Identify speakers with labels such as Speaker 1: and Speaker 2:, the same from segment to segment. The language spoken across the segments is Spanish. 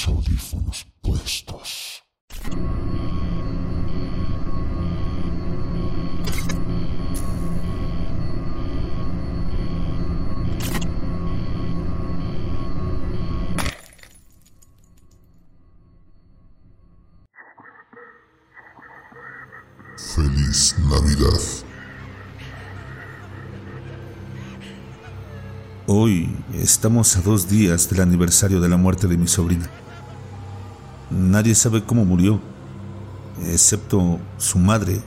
Speaker 1: los audífonos puestos. Feliz Navidad.
Speaker 2: Hoy estamos a dos días del aniversario de la muerte de mi sobrina. Nadie sabe cómo murió, excepto su madre,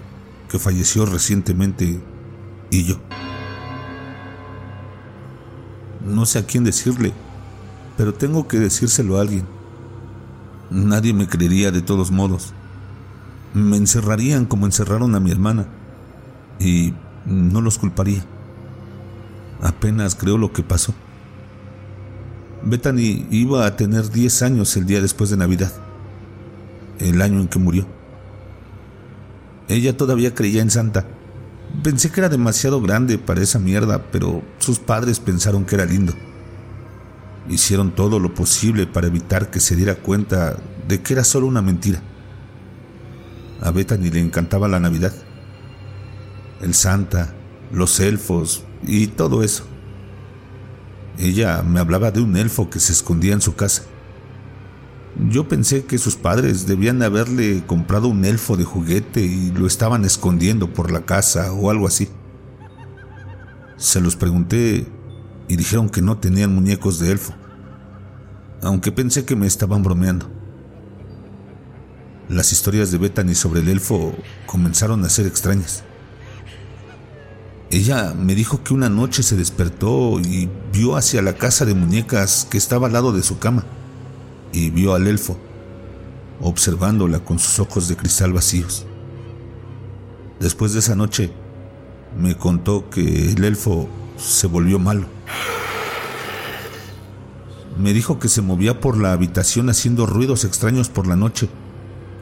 Speaker 2: que falleció recientemente, y yo. No sé a quién decirle, pero tengo que decírselo a alguien. Nadie me creería de todos modos. Me encerrarían como encerraron a mi hermana, y no los culparía. Apenas creo lo que pasó. Bethany iba a tener 10 años el día después de Navidad, el año en que murió. Ella todavía creía en Santa. Pensé que era demasiado grande para esa mierda, pero sus padres pensaron que era lindo. Hicieron todo lo posible para evitar que se diera cuenta de que era solo una mentira. A Bethany le encantaba la Navidad. El Santa, los elfos y todo eso. Ella me hablaba de un elfo que se escondía en su casa. Yo pensé que sus padres debían haberle comprado un elfo de juguete y lo estaban escondiendo por la casa o algo así. Se los pregunté y dijeron que no tenían muñecos de elfo, aunque pensé que me estaban bromeando. Las historias de Bethany sobre el elfo comenzaron a ser extrañas. Ella me dijo que una noche se despertó y vio hacia la casa de muñecas que estaba al lado de su cama y vio al elfo, observándola con sus ojos de cristal vacíos. Después de esa noche, me contó que el elfo se volvió malo. Me dijo que se movía por la habitación haciendo ruidos extraños por la noche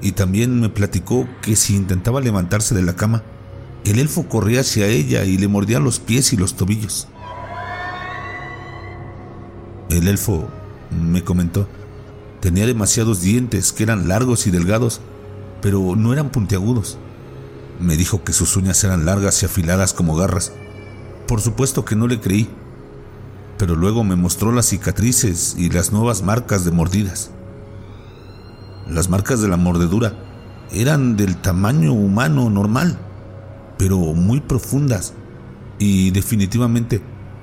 Speaker 2: y también me platicó que si intentaba levantarse de la cama, el elfo corría hacia ella y le mordía los pies y los tobillos. El elfo, me comentó, tenía demasiados dientes que eran largos y delgados, pero no eran puntiagudos. Me dijo que sus uñas eran largas y afiladas como garras. Por supuesto que no le creí, pero luego me mostró las cicatrices y las nuevas marcas de mordidas. Las marcas de la mordedura eran del tamaño humano normal, pero muy profundas y definitivamente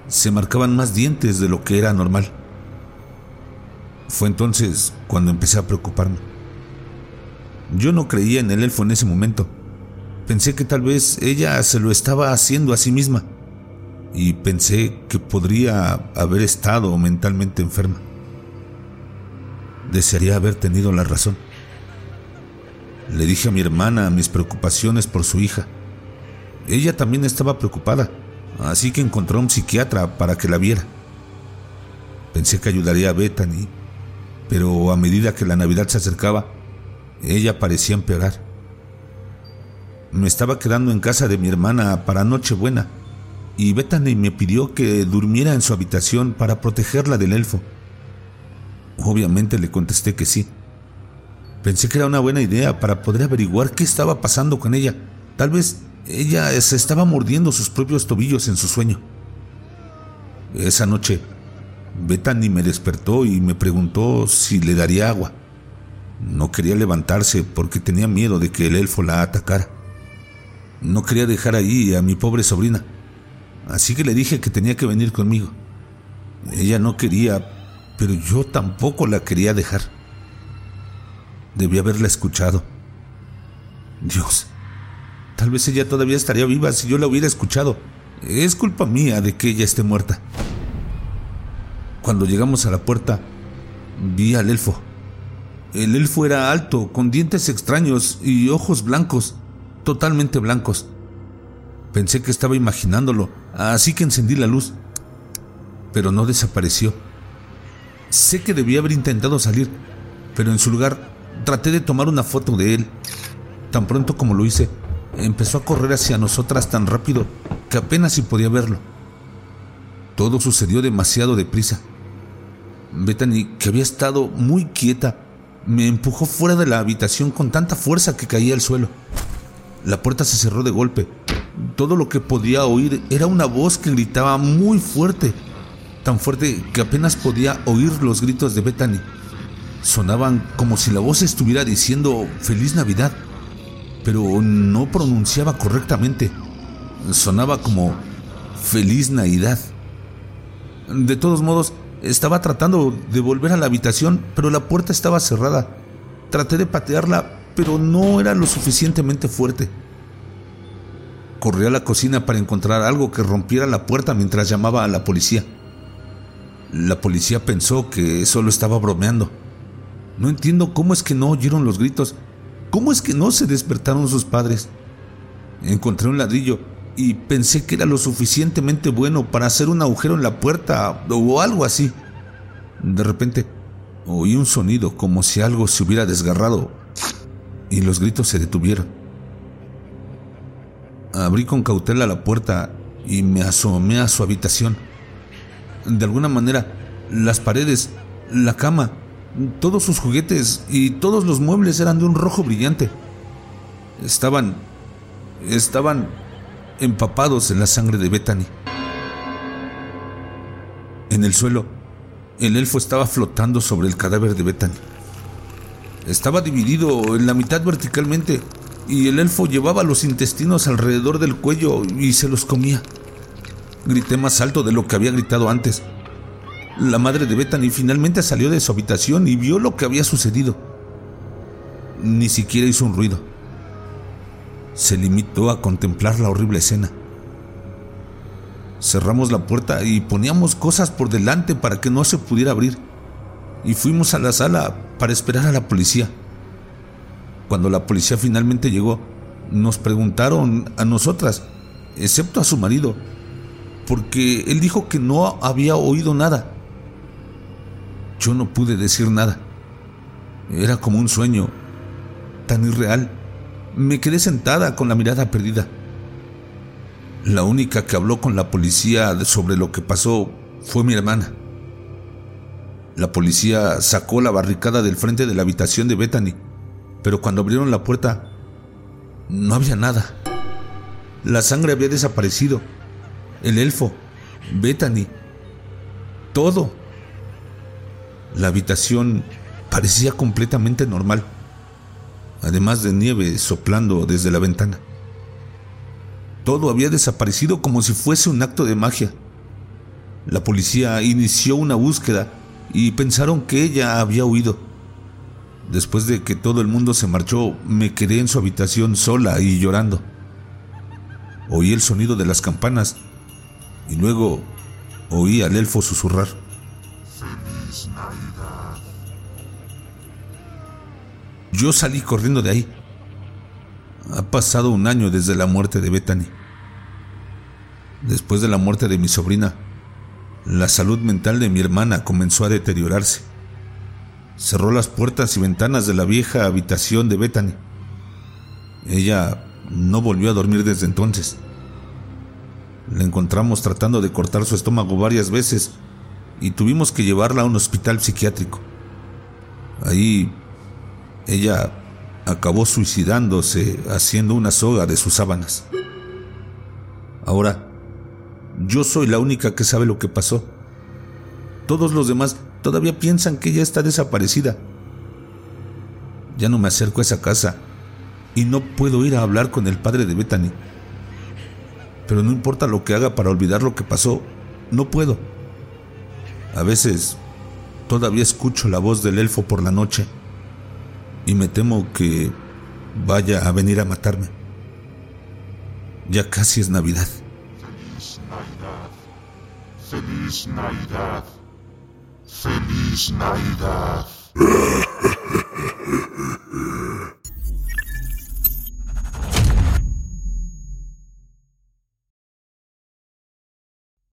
Speaker 2: se marcaban más dientes de lo que era normal. Fue entonces cuando empecé a preocuparme. Yo no creía en el elfo en ese momento. Pensé que tal vez ella se lo estaba haciendo a sí misma y pensé que podría haber estado mentalmente enferma. Desearía haber tenido la razón. Le dije a mi hermana mis preocupaciones por su hija. Ella también estaba preocupada, así que encontró a un psiquiatra para que la viera. Pensé que ayudaría a Bethany, pero a medida que la Navidad se acercaba, ella parecía empeorar. Me estaba quedando en casa de mi hermana para Nochebuena y Bethany me pidió que durmiera en su habitación para protegerla del elfo. Obviamente le contesté que sí. Pensé que era una buena idea para poder averiguar qué estaba pasando con ella. Tal vez ella se estaba mordiendo sus propios tobillos en su sueño. Esa noche, Bethany me despertó y me preguntó si le daría agua. No quería levantarse porque tenía miedo de que el elfo la atacara. No quería dejar ahí a mi pobre sobrina, así que le dije que tenía que venir conmigo. Ella no quería, pero yo tampoco la quería dejar. Debí haberla escuchado. Dios, tal vez ella todavía estaría viva si yo la hubiera escuchado. Es culpa mía de que ella esté muerta. Cuando llegamos a la puerta, vi al elfo. El elfo era alto, con dientes extraños y ojos blancos, totalmente blancos. Pensé que estaba imaginándolo, así que encendí la luz. Pero no desapareció. Sé que debía haber intentado salir, pero en su lugar traté de tomar una foto de él. Tan pronto como lo hice, empezó a correr hacia nosotras tan rápido que apenas si podía verlo. Todo sucedió demasiado deprisa. Bethany, que había estado muy quieta, me empujó fuera de la habitación con tanta fuerza que caía al suelo. La puerta se cerró de golpe. Todo lo que podía oír era una voz que gritaba muy fuerte, tan fuerte que apenas podía oír los gritos de Bethany. Sonaban como si la voz estuviera diciendo Feliz Navidad, pero no pronunciaba correctamente. Sonaba como Feliz Navidad. De todos modos, estaba tratando de volver a la habitación, pero la puerta estaba cerrada. Traté de patearla, pero no era lo suficientemente fuerte. Corrí a la cocina para encontrar algo que rompiera la puerta mientras llamaba a la policía. La policía pensó que solo estaba bromeando. No entiendo cómo es que no oyeron los gritos. ¿Cómo es que no se despertaron sus padres? Encontré un ladrillo y pensé que era lo suficientemente bueno para hacer un agujero en la puerta o algo así. De repente oí un sonido como si algo se hubiera desgarrado y los gritos se detuvieron. Abrí con cautela la puerta y me asomé a su habitación. De alguna manera, las paredes, la cama, todos sus juguetes y todos los muebles eran de un rojo brillante. Estaban... estaban empapados en la sangre de Bethany. En el suelo, el elfo estaba flotando sobre el cadáver de Bethany. Estaba dividido en la mitad verticalmente y el elfo llevaba los intestinos alrededor del cuello y se los comía. Grité más alto de lo que había gritado antes. La madre de Bethany finalmente salió de su habitación y vio lo que había sucedido. Ni siquiera hizo un ruido se limitó a contemplar la horrible escena. Cerramos la puerta y poníamos cosas por delante para que no se pudiera abrir. Y fuimos a la sala para esperar a la policía. Cuando la policía finalmente llegó, nos preguntaron a nosotras, excepto a su marido, porque él dijo que no había oído nada. Yo no pude decir nada. Era como un sueño, tan irreal me quedé sentada con la mirada perdida. La única que habló con la policía sobre lo que pasó fue mi hermana. La policía sacó la barricada del frente de la habitación de Bethany, pero cuando abrieron la puerta no había nada. La sangre había desaparecido. El elfo, Bethany, todo. La habitación parecía completamente normal además de nieve soplando desde la ventana. Todo había desaparecido como si fuese un acto de magia. La policía inició una búsqueda y pensaron que ella había huido. Después de que todo el mundo se marchó, me quedé en su habitación sola y llorando. Oí el sonido de las campanas y luego oí al elfo susurrar. Yo salí corriendo de ahí. Ha pasado un año desde la muerte de Bethany. Después de la muerte de mi sobrina, la salud mental de mi hermana comenzó a deteriorarse. Cerró las puertas y ventanas de la vieja habitación de Bethany. Ella no volvió a dormir desde entonces. La encontramos tratando de cortar su estómago varias veces y tuvimos que llevarla a un hospital psiquiátrico. Ahí ella acabó suicidándose haciendo una soga de sus sábanas. Ahora, yo soy la única que sabe lo que pasó. Todos los demás todavía piensan que ella está desaparecida. Ya no me acerco a esa casa y no puedo ir a hablar con el padre de Bethany. Pero no importa lo que haga para olvidar lo que pasó, no puedo. A veces todavía escucho la voz del elfo por la noche y me temo que vaya a venir a matarme. Ya casi es Navidad.
Speaker 1: Feliz Navidad. Feliz Navidad. Feliz Navidad.